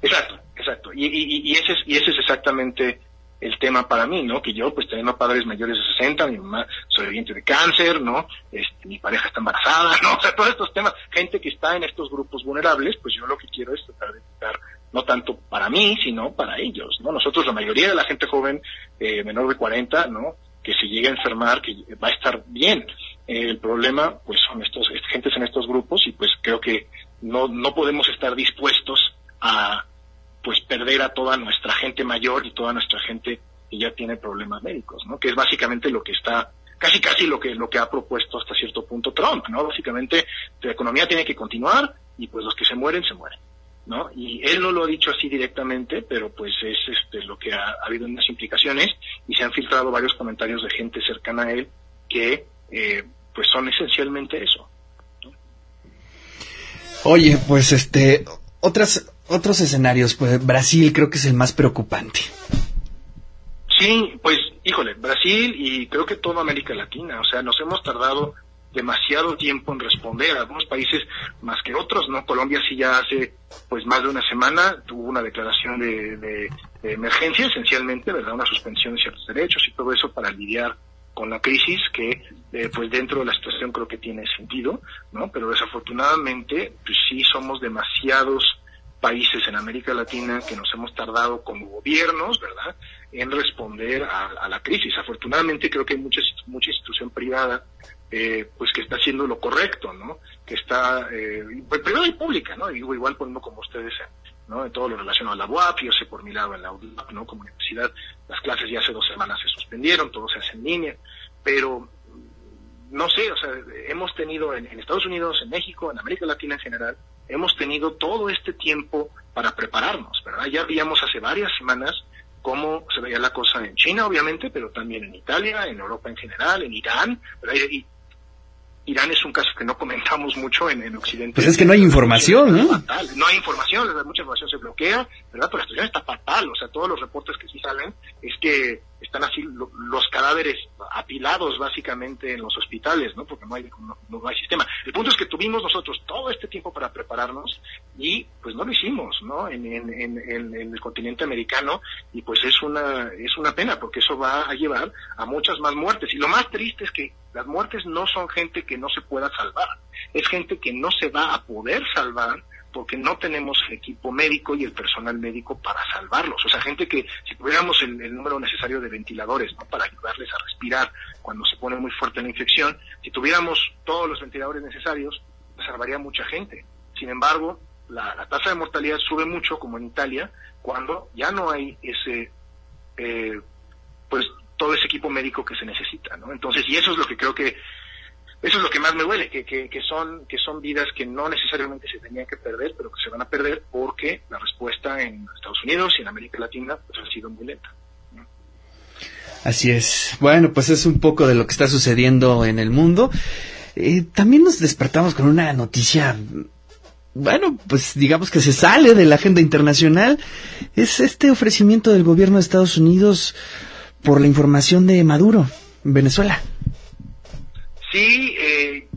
Exacto, exacto. Y, y, y, ese es, y ese es exactamente el tema para mí, ¿no? Que yo, pues teniendo padres mayores de 60, mi mamá sobreviviente de cáncer, ¿no? Este, mi pareja está embarazada, ¿no? *laughs* O sea, todos estos temas, gente que está en estos grupos vulnerables, pues yo lo que quiero es tratar de evitar, no tanto para mí, sino para ellos, ¿no? Nosotros, la mayoría de la gente joven, eh, menor de 40, ¿no? Que se llegue a enfermar, que va a estar bien. Eh, el problema, pues son estos, gentes en estos grupos y pues creo que no, no podemos estar dispuestos a, pues perder a toda nuestra gente mayor y toda nuestra gente que ya tiene problemas médicos, ¿no? Que es básicamente lo que está casi casi lo que lo que ha propuesto hasta cierto punto Trump, ¿no? Básicamente la economía tiene que continuar y pues los que se mueren se mueren, ¿no? Y él no lo ha dicho así directamente, pero pues es este lo que ha, ha habido unas implicaciones y se han filtrado varios comentarios de gente cercana a él que eh, pues son esencialmente eso. Oye, pues este otras otros escenarios, pues Brasil creo que es el más preocupante. Sí, pues híjole, Brasil y creo que toda América Latina, o sea, nos hemos tardado demasiado tiempo en responder, algunos países más que otros, ¿no? Colombia sí ya hace pues más de una semana tuvo una declaración de, de, emergencia esencialmente, ¿verdad? Una suspensión de ciertos derechos y todo eso para lidiar con la crisis que eh, pues dentro de la situación creo que tiene sentido, ¿no? Pero desafortunadamente pues sí somos demasiados países en América Latina que nos hemos tardado como gobiernos, ¿verdad?, en responder a, la crisis. Afortunadamente creo que hay mucha, mucha institución privada eh, pues que está haciendo lo correcto, ¿no? Que está, eh, privada y pública, ¿no? Digo, igual poniendo como ustedes ¿no? En todo lo relacionado a la UAP, yo sé por mi lado en la UAP, ¿no? Como universidad, las clases ya hace dos semanas se suspendieron, todo se hace en línea, pero no sé, o sea, hemos tenido en, en, Estados Unidos, en México, en América Latina en general, hemos tenido todo este tiempo para prepararnos, ¿verdad? Ya veíamos hace varias semanas cómo se veía la cosa en China, obviamente, pero también en Italia, en Europa en general, en Irán, ¿verdad? Y, Irán es un caso que no comentamos mucho en, en Occidente. Pues es que no hay información, ¿no? Fatal. No hay información, mucha información se bloquea, ¿verdad? Pero la situación está fatal, o sea, todos los reportes que sí salen es que están así lo, los cadáveres apilados básicamente en los hospitales, ¿no? Porque no hay, no, no, hay sistema. El punto es que tuvimos nosotros todo este tiempo para prepararnos y pues no lo hicimos, ¿no? En, en, en, en, el continente americano y pues es una, es una pena porque eso va a llevar a muchas más muertes. Y lo más triste es que las muertes no son gente que no se pueda salvar, es gente que no se va a poder salvar porque no tenemos el equipo médico y el personal médico para salvarlos. O sea, gente que si tuviéramos el, el número necesario de ventiladores ¿no? para ayudarles a respirar cuando se pone muy fuerte la infección, si tuviéramos todos los ventiladores necesarios, salvaría mucha gente. Sin embargo, la, la tasa de mortalidad sube mucho, como en Italia, cuando ya no hay ese, eh, pues todo ese equipo médico que se necesita, ¿no? Entonces, y eso es lo que creo que eso es lo que más me duele, que, que, son, que son vidas que no necesariamente se tenían que perder, pero que se van a perder porque la respuesta en Estados Unidos y en América Latina pues, ha sido muy lenta. Así es. Bueno, pues es un poco de lo que está sucediendo en el mundo. Eh, también nos despertamos con una noticia, bueno, pues digamos que se sale de la agenda internacional. Es este ofrecimiento del gobierno de Estados Unidos por la información de Maduro en Venezuela. Sí, eh,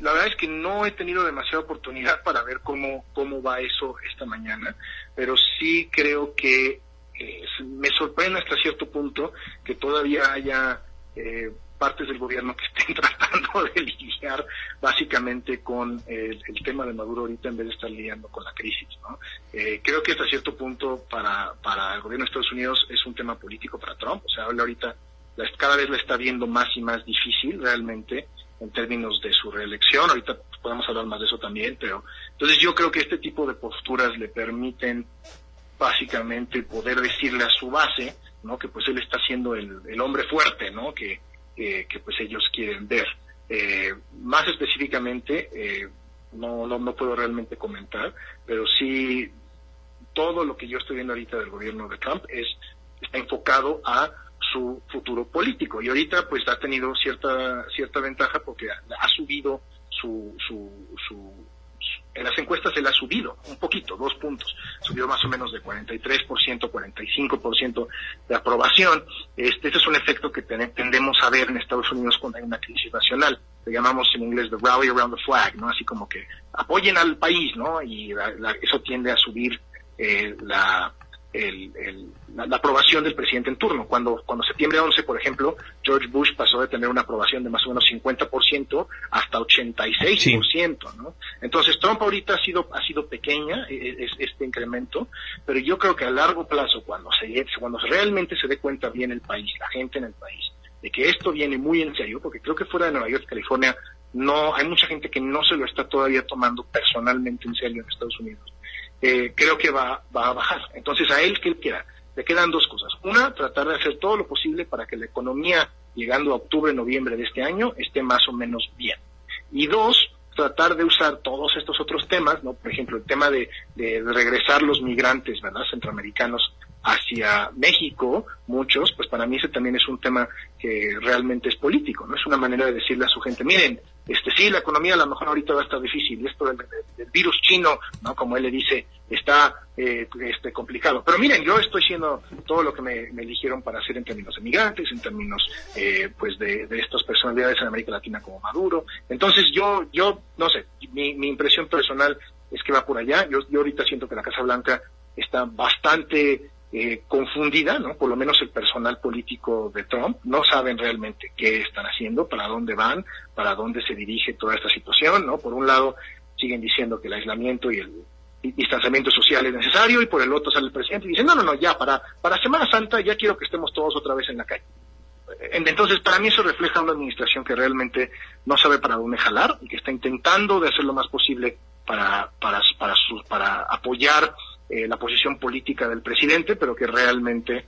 la verdad es que no he tenido demasiada oportunidad para ver cómo, cómo va eso esta mañana, pero sí creo que eh, me sorprende hasta cierto punto que todavía haya eh, partes del gobierno que estén *laughs* tratando de lidiar básicamente con el, el, tema de Maduro ahorita en vez de estar lidiando con la crisis. ¿no? Eh, creo que hasta cierto punto para, para el gobierno de Estados Unidos es un tema político para Trump, o sea, habla ahorita cada vez la está viendo más y más difícil realmente en términos de su reelección. Ahorita podemos hablar más de eso también, pero entonces yo creo que este tipo de posturas le permiten básicamente poder decirle a su base, ¿no? Que pues él está siendo el, el hombre fuerte, ¿no? Que, que pues ellos quieren ver. Eh, más específicamente, eh, no, no, no puedo realmente comentar, pero sí todo lo que yo estoy viendo ahorita del gobierno de Trump es está enfocado a su futuro político y ahorita pues ha tenido cierta cierta ventaja porque ha, subido su, su, su, en las encuestas le ha subido un poquito, dos puntos, subió más o menos de 43%, 45% de aprobación. Este, este es un efecto que ten, tendemos a ver en Estados Unidos cuando hay una crisis nacional. Le llamamos en inglés the rally around the flag, ¿no? Así como que apoyen al país, ¿no? Y la, eso tiende a subir eh, la, el, la, aprobación del presidente en turno. Cuando, cuando septiembre 11, por ejemplo, George Bush pasó de tener una aprobación de más o menos 50% hasta 86%, sí. ¿no? Entonces, Trump ahorita ha sido, ha sido pequeña es, este incremento, pero yo creo que a largo plazo, cuando se, cuando realmente se dé cuenta bien el país, la gente en el país, de que esto viene muy en serio, porque creo que fuera de Nueva York, California, no, hay mucha gente que no se lo está todavía tomando personalmente en serio en Estados Unidos eh, creo que va, va a bajar. Entonces, a él, ¿qué le queda? Le quedan dos cosas. Una, tratar de hacer todo lo posible para que la economía, llegando a octubre, noviembre de este año, esté más o menos bien. Y dos, tratar de usar todos estos otros temas, ¿no? Por ejemplo, el tema de, de regresar los migrantes, ¿verdad? Centroamericanos hacia México, muchos, pues para mí ese también es un tema que realmente es político, ¿no? Es una manera de decirle a su gente, miren, este sí, la economía a lo mejor ahorita va a estar difícil, esto del, virus chino, ¿no? Como él le dice, está eh, este, complicado. Pero miren, yo estoy siendo todo lo que me, me eligieron para hacer en términos de migrantes, en términos eh, pues de, de, estas personalidades en América Latina como Maduro. Entonces yo, yo no sé, mi, mi impresión personal es que va por allá. Yo, yo ahorita siento que la Casa Blanca está bastante eh, confundida, ¿no? Por lo menos el personal político de Trump no saben realmente qué están haciendo, para dónde van, para dónde se dirige toda esta situación, ¿no? Por un lado siguen diciendo que el aislamiento y el distanciamiento social es necesario y por el otro sale el presidente y dice, no, no, no, ya para, para Semana Santa ya quiero que estemos todos otra vez en la calle. Entonces, para mí eso refleja una administración que realmente no sabe para dónde jalar y que está intentando de hacer lo más posible para, para, para, su, para apoyar eh, la posición política del presidente, pero que realmente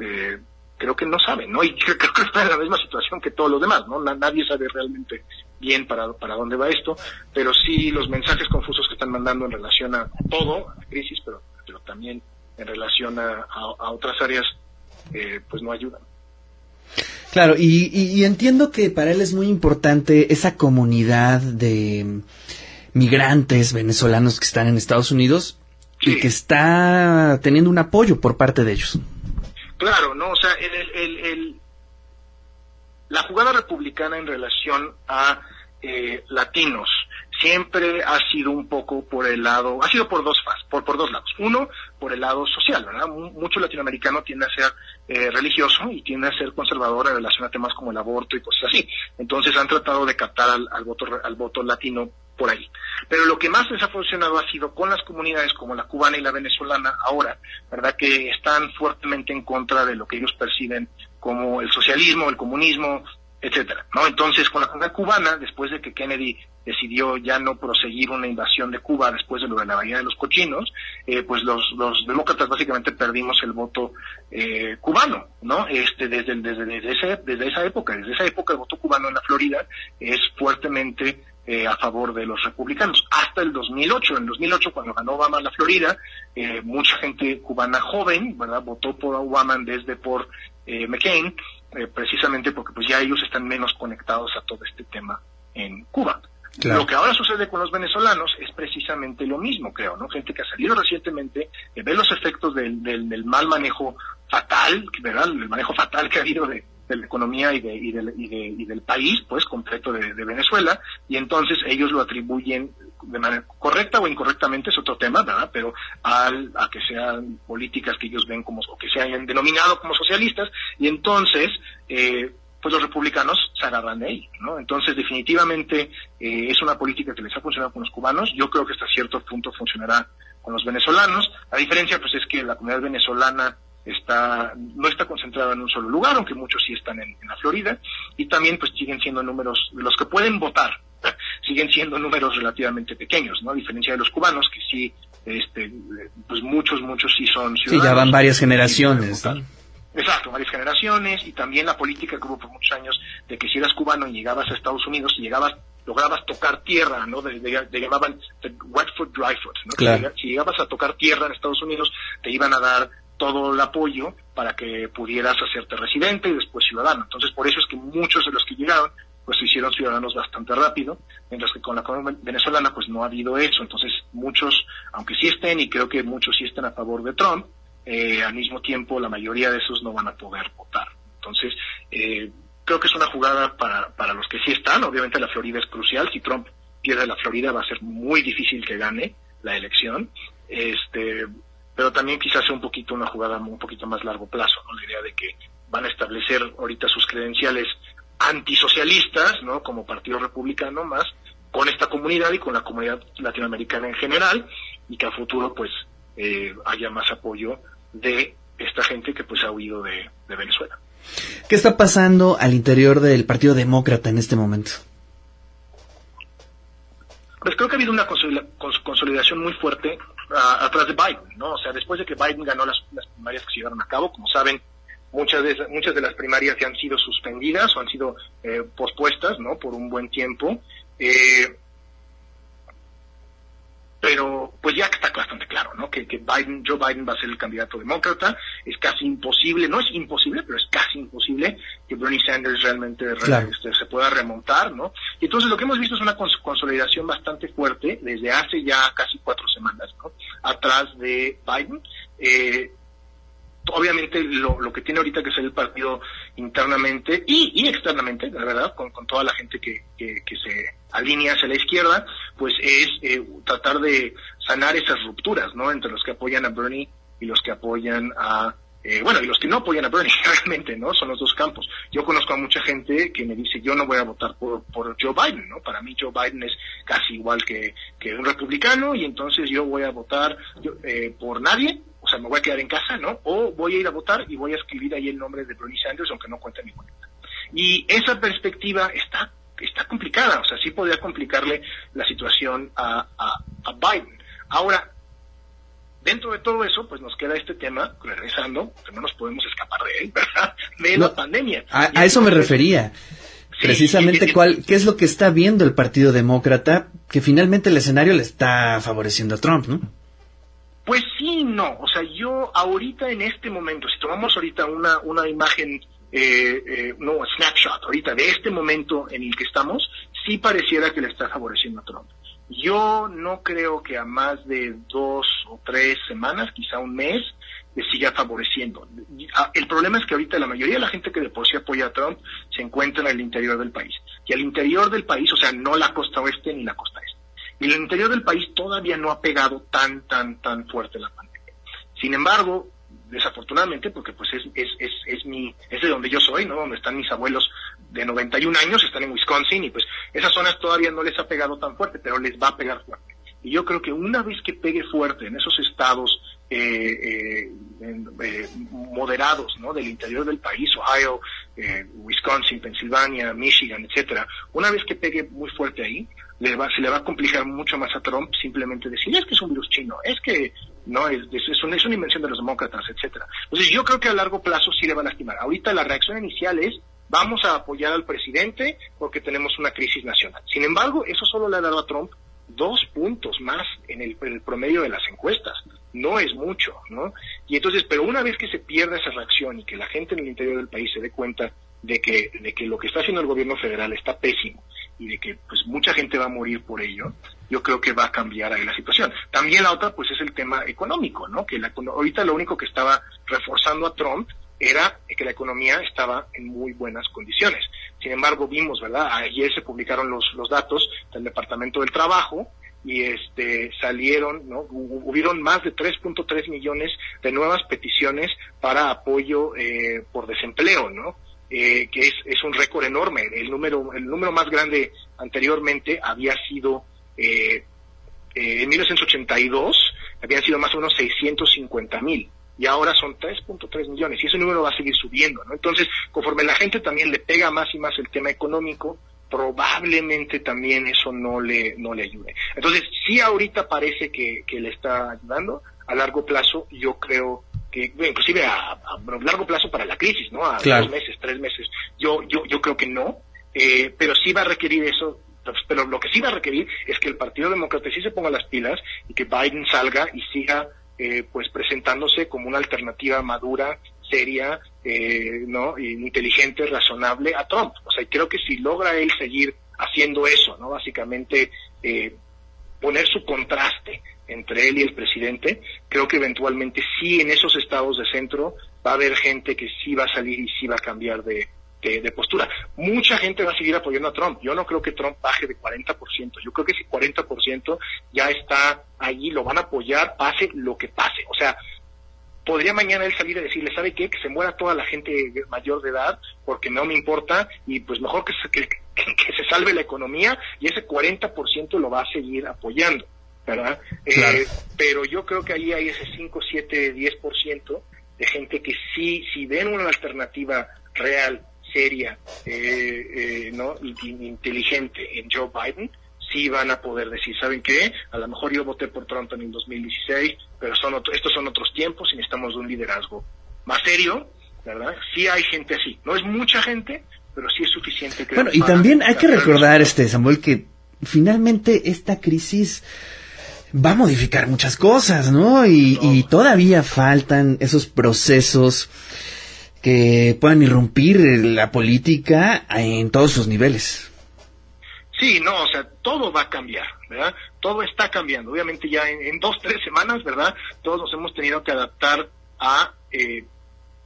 eh, creo que no saben, ¿no? Y *laughs* creo que está en la misma situación que todos los demás, ¿no? nadie sabe realmente bien para, para dónde va esto, pero sí los mensajes confusos que están mandando en relación a todo, a la crisis, pero, pero también en relación a, a, otras áreas, eh, pues no ayudan. Claro, y, entiendo que para él es muy importante esa comunidad de migrantes venezolanos que están en Estados Unidos sí. y que está teniendo un apoyo por parte de ellos. Claro, no, o sea, el, el, el, la jugada republicana en relación a eh, latinos siempre ha sido un poco por el lado, ha sido por dos por, por dos lados. Uno, por el lado social, ¿verdad? Mucho latinoamericano tiende a ser eh, religioso y tiende a ser conservador en relación a temas como el aborto y cosas así. Entonces han tratado de captar al, al voto, al voto latino por ahí. Pero lo que más les ha funcionado ha sido con las comunidades como la cubana y la venezolana ahora, ¿verdad? Que están fuertemente en contra de lo que ellos perciben como el socialismo, el comunismo, etcétera, ¿no? Entonces, con la comunidad cubana, después de que Kennedy decidió ya no proseguir una invasión de Cuba después de lo de la Bahía de los Cochinos, eh, pues los, los demócratas básicamente perdimos el voto eh, cubano, ¿no? Este, desde, desde, desde, ese, desde esa época, desde esa época el voto cubano en la Florida es fuertemente eh, a favor de los republicanos. Hasta el 2008, en 2008 cuando ganó Obama la Florida, eh, mucha gente cubana joven, ¿verdad? Votó por Obama desde por eh, McCain, eh, precisamente porque pues ya ellos están menos conectados a todo este tema en Cuba. Claro. Lo que ahora sucede con los venezolanos es precisamente lo mismo, creo, ¿no? Gente que ha salido recientemente, eh, ve los efectos del, del, del, mal manejo fatal, ¿verdad? El manejo fatal que ha habido de, de la economía y, de, y, del, y, de, y del país, pues, completo de, Venezuela, y entonces ellos lo atribuyen de manera correcta o incorrectamente, es otro tema, ¿verdad? Pero al, a que sean políticas que ellos ven como, o que se hayan denominado como socialistas, y entonces, eh, pues los republicanos se agarran de ahí, ¿no? Entonces, definitivamente eh, es una política que les ha funcionado con los cubanos. Yo creo que hasta cierto punto funcionará con los venezolanos. La diferencia, pues, es que la comunidad venezolana está no está concentrada en un solo lugar, aunque muchos sí están en, en la Florida, y también, pues, siguen siendo números de los que pueden votar, *laughs* siguen siendo números relativamente pequeños, ¿no? A diferencia de los cubanos, que sí, este, pues muchos, muchos sí son ciudadanos. Sí, ya van varias generaciones, ¿no? Exacto, varias generaciones y también la política que hubo por muchos años de que si eras cubano y llegabas a Estados Unidos y llegabas, lograbas tocar tierra, ¿no? De, de, de llamaban wet foot, dry foot, ¿no? Claro. Si llegabas a tocar tierra en Estados Unidos, te iban a dar todo el apoyo para que pudieras hacerte residente y después ciudadano. Entonces, por eso es que muchos de los que llegaron, pues se hicieron ciudadanos bastante rápido, mientras que con la economía venezolana, pues no ha habido eso. Entonces, muchos, aunque sí estén, y creo que muchos sí estén a favor de Trump, eh, al mismo tiempo la mayoría de esos no van a poder votar. Entonces, eh, creo que es una jugada para, para los que sí están. Obviamente la Florida es crucial. Si Trump pierde la Florida va a ser muy difícil que gane la elección. Este, pero también quizás sea un poquito una jugada un poquito más largo plazo, ¿no? La idea de que van a establecer ahorita sus credenciales antisocialistas, ¿no? Como Partido Republicano más, con esta comunidad y con la comunidad latinoamericana en general, y que a futuro pues eh, haya más apoyo de esta gente que pues ha huido de, de, Venezuela. ¿Qué está pasando al interior del Partido Demócrata en este momento? Pues creo que ha habido una consolidación muy fuerte atrás de Biden, ¿no? O sea, después de que Biden ganó las, las primarias que se llevaron a cabo, como saben, muchas de, muchas de las primarias ya han sido suspendidas o han sido eh, pospuestas, ¿no? Por un buen tiempo. Eh, pero pues ya está bastante claro, ¿no? Que, que Biden, Joe Biden va a ser el candidato demócrata. Es casi imposible, no es imposible, pero es casi imposible que Bernie Sanders realmente este, se pueda remontar, ¿no? Y entonces lo que hemos visto es una consolidación bastante fuerte desde hace ya casi cuatro semanas, ¿no? Atrás de Biden. Eh, obviamente lo, lo, que tiene ahorita que ser el partido internamente y, y externamente, la verdad, con, con toda la gente que, que, que, se alinea hacia la izquierda, pues es eh, tratar de sanar esas rupturas, ¿no? Entre los que apoyan a Bernie y los que apoyan a eh, bueno, y los que no apoyan a Bernie *laughs* realmente, ¿no? Son los dos campos. Yo conozco a mucha gente que me dice, yo no voy a votar por, Joe Biden, ¿no? Para mí Joe Biden es casi igual que, un republicano y entonces yo voy a votar eh, por nadie o sea, me voy a quedar en casa, ¿no? O voy a ir a votar y voy a escribir ahí el nombre de Bernie Sanders, aunque no cuente mi cuenta. Y esa perspectiva está, está complicada, o sea, sí podría complicarle la situación a, Biden. Ahora, dentro de todo eso, pues nos queda este tema, regresando, que no nos podemos escapar de él, *laughs* ¿verdad? De la pandemia. A, eso me refería. Precisamente, cuál, ¿qué es lo que está viendo el Partido Demócrata? Que finalmente el escenario le está favoreciendo a Trump, ¿no? Pues sí, no. O sea, yo ahorita en este momento, si tomamos ahorita una, una imagen, eh, eh, no, snapshot, ahorita de este momento en el que estamos, sí pareciera que le está favoreciendo a Trump. Yo no creo que a más de dos o tres semanas, quizá un mes, le siga favoreciendo. El problema es que ahorita la mayoría de la gente que de por sí apoya a Trump se encuentra en el interior del país. Y al interior del país, o sea, no la costa oeste ni la costa este y el interior del país todavía no ha pegado tan, tan, tan fuerte la pandemia. Sin embargo, desafortunadamente, porque pues es, es, es, es, mi, es de donde yo soy, ¿no? Donde están mis abuelos de 91 años, están en Wisconsin, y pues esas zonas todavía no les ha pegado tan fuerte, pero les va a pegar fuerte. Y yo creo que una vez que pegue fuerte en esos estados eh, eh, eh, moderados ¿no? del interior del país, Ohio, Wisconsin, Pensilvania, Michigan, etcétera, una vez que pegue muy fuerte ahí, le va, se le va a complicar mucho más a Trump simplemente decir, es que es un virus chino, es que no es, es, una, es una invención de los demócratas, etcétera. Entonces yo creo que a largo plazo sí le va a lastimar. Ahorita la reacción inicial es vamos a apoyar al presidente porque tenemos una crisis nacional. Sin embargo, eso solo le ha dado a Trump dos puntos más en el, en el promedio de las encuestas. No es mucho, ¿no? Y entonces, pero una vez que se pierda esa reacción y que la gente en el interior del país se dé cuenta de que, de que lo que está haciendo el gobierno federal está pésimo y de que pues mucha gente va a morir por ello, yo creo que va a cambiar ahí la situación. También la otra pues es el tema económico, ¿no? Que la, ahorita lo único que estaba reforzando a Trump era que la economía estaba en muy buenas condiciones. Sin embargo, vimos, ¿verdad? Ayer se publicaron los, los datos del Departamento del Trabajo y este salieron, ¿no? Hubieron más de 3.3 millones de nuevas peticiones para apoyo eh, por desempleo, ¿no? Eh, que es, es un récord enorme. El número, el número más grande anteriormente había sido eh, eh en 1982, habían sido más o menos 650 mil y ahora son 3.3 millones y ese número va a seguir subiendo, ¿no? Entonces, conforme la gente también le pega más y más el tema económico, probablemente también eso no le no le ayude. Entonces, sí ahorita parece que, que le está ayudando, a largo plazo yo creo que inclusive a, largo plazo para la crisis, ¿no? A dos meses, tres meses. Yo, yo, yo creo que no, eh, pero sí va a requerir eso. Pero lo que sí va a requerir es que el Partido Demócrata sí se ponga las pilas y que Biden salga y siga eh, pues presentándose como una alternativa madura, seria, eh, no, inteligente, razonable a Trump. O sea, creo que si logra él seguir haciendo eso, no, básicamente eh, poner su contraste entre él y el presidente, creo que eventualmente sí en esos estados de centro va a haber gente que sí va a salir y sí va a cambiar de, de, postura. Mucha gente va a seguir apoyando a Trump. Yo no creo que Trump baje de 40%. Yo creo que ese 40% ya está allí, lo van a apoyar, pase lo que pase. O sea, podría mañana él salir y decirle, ¿sabe qué? Que se muera toda la gente mayor de edad porque no me importa y pues mejor que se, que, *laughs* que se salve la economía y ese 40% lo va a seguir apoyando. ¿verdad? Eh, pero yo creo que ahí hay ese 5, 7, 10% de gente que sí, si ven una alternativa real, seria, eh, eh, ¿no? inteligente en Joe Biden, sí van a poder decir, ¿saben qué? A lo mejor yo voté por Trump en el 2016, pero son estos son otros tiempos y necesitamos de un liderazgo más serio, ¿verdad? Sí hay gente así, no es mucha gente, pero sí es suficiente. bueno, y también hay que recordar, este Samuel, que finalmente esta crisis va a modificar muchas cosas, ¿no? Y, y todavía faltan esos procesos que puedan irrumpir la política en todos sus niveles. Sí, no, o sea, todo va a cambiar, ¿verdad? Todo está cambiando. Obviamente ya en, en dos, tres semanas, ¿verdad? Todos nos hemos tenido que adaptar a eh,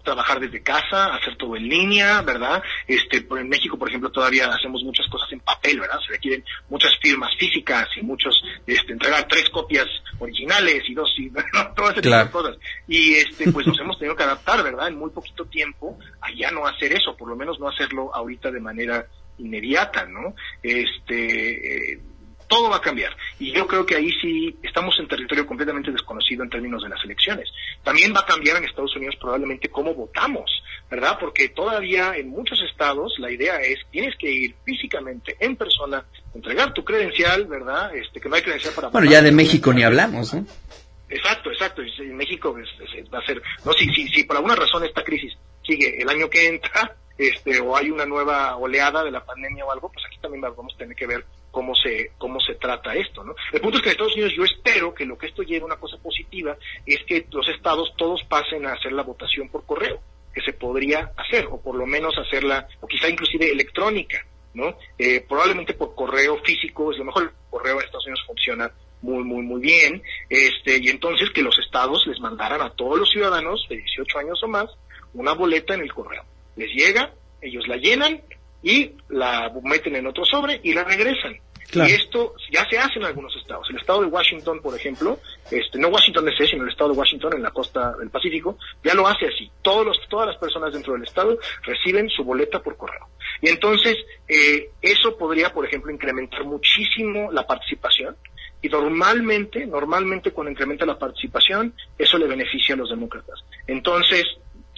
trabajar desde casa, hacer todo en línea, ¿verdad? Este, por- en México, por ejemplo, todavía hacemos muchas cosas en papel, ¿verdad? Se requieren muchas firmas físicas y muchos, este, entregar tres copias originales y dos, y, *laughs* ¿no? todo ese Claro. cosas. Y este, pues nos hemos tenido que adaptar, ¿verdad? En muy poquito tiempo a ya no hacer eso, por lo menos no hacerlo ahorita de manera inmediata, ¿no? Este, eh, todo va a cambiar. Y yo creo que ahí sí estamos en territorio completamente desconocido en términos de las elecciones. También va a cambiar en Estados Unidos probablemente cómo votamos, ¿verdad? Porque todavía en muchos estados la idea es tienes que ir físicamente, en persona, entregar tu credencial, ¿verdad? Este, que no hay credencial para Bueno, votar. ya de México ni hablamos, ¿no? Exacto, exacto. En México es- es- va a ser, no, si, si, si por alguna razón esta crisis sigue el año que entra, *laughs* este, o hay una nueva oleada de la pandemia o algo, pues aquí también vamos a tener que ver cómo se, cómo se trata esto, ¿no? El punto es que en Estados Unidos yo espero que lo que esto lleve una cosa positiva es que los estados todos pasen a hacer la votación por correo, que se podría hacer, o por lo menos hacerla, o quizá inclusive electrónica, ¿no? Eh, probablemente por correo físico es lo mejor, el correo en Estados Unidos funciona muy, muy, muy bien, este, y entonces que los estados les mandaran a todos los ciudadanos de 18 años o más una boleta en el correo. Les llega, ellos la llenan y la meten en otro sobre y la regresan. Y esto ya se hace en algunos estados. El estado de Washington, por ejemplo, este, no Washington DC, sino el estado de Washington en la costa del Pacífico, ya lo hace así. Todos los, todas las personas dentro del estado reciben su boleta por correo. Y entonces, eh, eso podría, por ejemplo, incrementar muchísimo la participación. Y normalmente, normalmente cuando incrementa la participación, eso le beneficia a los demócratas. Entonces,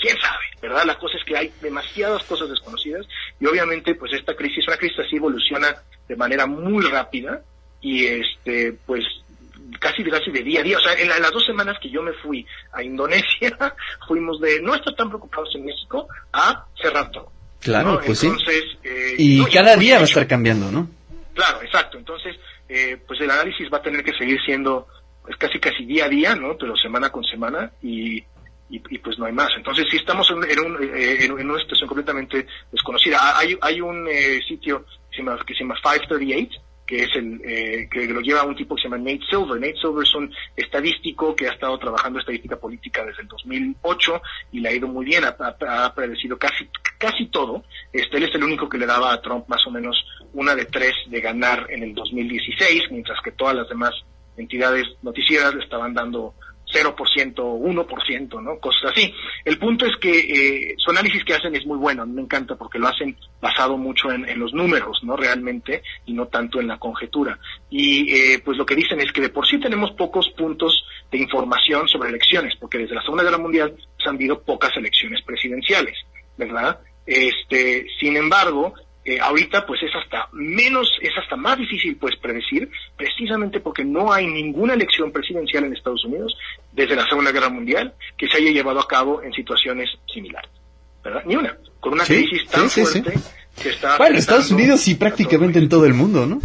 quién sabe, ¿verdad? La cosa es que hay demasiadas cosas desconocidas y obviamente pues esta crisis, una crisis así evoluciona de manera muy rápida y este pues casi casi de día a día, o sea, en, la- en las dos semanas que yo me fui a Indonesia, *laughs* fuimos de no estar tan preocupados en México a cerrar todo. Claro, ¿no? pues sí. Entonces, eh, Y no, cada día va a estar cambiando, ¿no? Claro, exacto. Entonces, eh, pues el análisis va a tener que seguir siendo pues, casi casi día a día, ¿no? Pero semana con semana y, y, pues no hay más. Entonces, sí estamos en, en un, eh, en, una situación completamente desconocida. Ah, Hay, hay un eh, sitio que se llama, que se llama 538 que es el eh, que lo lleva un tipo que se llama Nate Silver. Nate Silver es un estadístico que ha estado trabajando estadística política desde el 2008 y le ha ido muy bien, ha, ha- ha predecido casi casi todo. Este, él es el único que le daba a Trump más o menos una de tres de ganar en el 2016, mientras que todas las demás entidades noticieras le estaban dando 0%, 1%, ¿no? Cosas así. El punto es que eh, su análisis que hacen es muy bueno, me encanta porque lo hacen basado mucho en, los números, ¿no? Realmente, y no tanto en la conjetura. Y eh, pues lo que dicen es que de por sí tenemos pocos puntos de información sobre elecciones, porque desde la Segunda Guerra Mundial pues, han habido pocas elecciones presidenciales, ¿verdad? Este, sin embargo, eh, ahorita pues es hasta menos, es hasta más difícil pues predecir, precisamente porque no hay ninguna elección presidencial en Estados Unidos desde la Segunda Guerra Mundial que se haya llevado a cabo en situaciones similares, ¿verdad? Ni una, con una Sí, crisis tan sí, sí, sí. fuerte que está Bueno, Estados Unidos y prácticamente en todo el mundo, ¿no?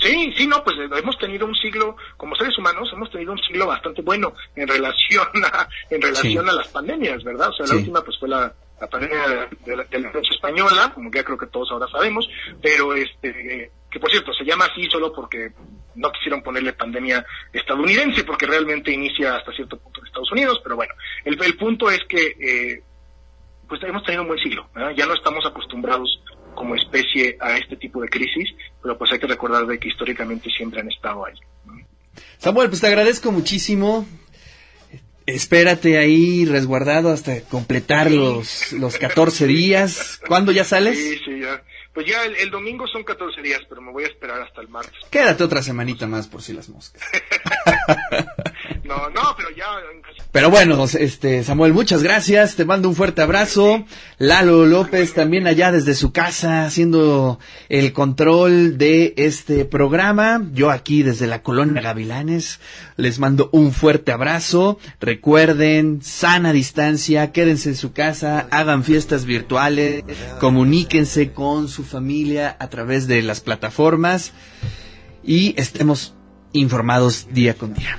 Sí, sí, no, pues hemos tenido un siglo, como seres humanos, hemos tenido un siglo bastante bueno en relación a, en relación a las pandemias, ¿verdad? O sea, la última pues fue la, la pandemia de, la, de española, como ya creo que todos ahora sabemos, pero este, que por cierto, se llama así solo porque no quisieron ponerle pandemia estadounidense, porque realmente inicia hasta cierto punto en Estados Unidos, pero bueno, el, punto es que, eh, pues hemos tenido un buen siglo, ya no estamos acostumbrados como especie a este tipo de crisis, pero pues hay que recordar de que históricamente siempre han estado ahí. Samuel, pues te agradezco muchísimo. Espérate ahí resguardado hasta completar los, los 14 días. ¿Cuándo ya sales? Sí, sí, ya. Pues ya el, el domingo son 14 días, pero me voy a esperar hasta el martes. Quédate otra semanita más por si las moscas. *laughs* No, no, pero ya... Pero bueno, este Samuel, muchas gracias, te mando un fuerte abrazo. Lalo López también allá desde su casa haciendo el control de este programa. Yo aquí desde la colonia Gavilanes les mando un fuerte abrazo. Recuerden, sana distancia, quédense en su casa, hagan fiestas virtuales, comuníquense con su familia a través de las plataformas y estemos informados día con día.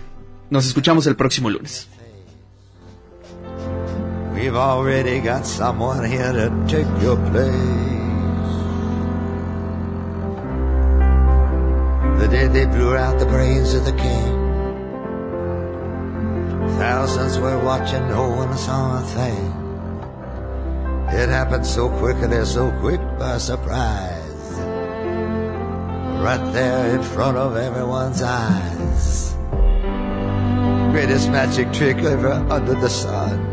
Nos escuchamos el próximo lunes. We've already got someone here to take your place. The day they blew out the brains of the king. Thousands were watching, no one saw a thing. It happened so quickly, so quick by surprise. Right there in front of everyone's eyes. Greatest magic trick ever under the sun.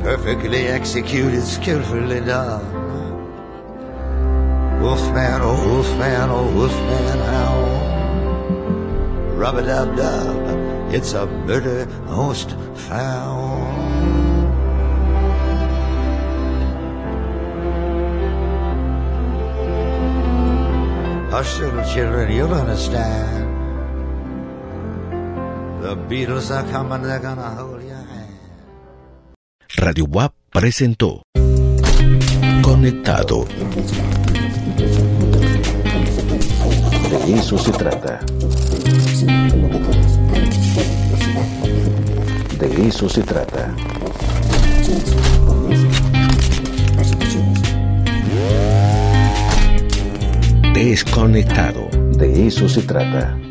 Perfectly executed, skillfully done. Wolfman, oh wolfman, oh wolfman, howl. Rub-a-dub-dub, it's a murder most foul. Hush, little children, you'll understand. The Beatles are coming, they're gonna hold your hand. Radio WAP presentó Conectado. De eso se trata. De eso se trata. Desconectado. De eso se trata.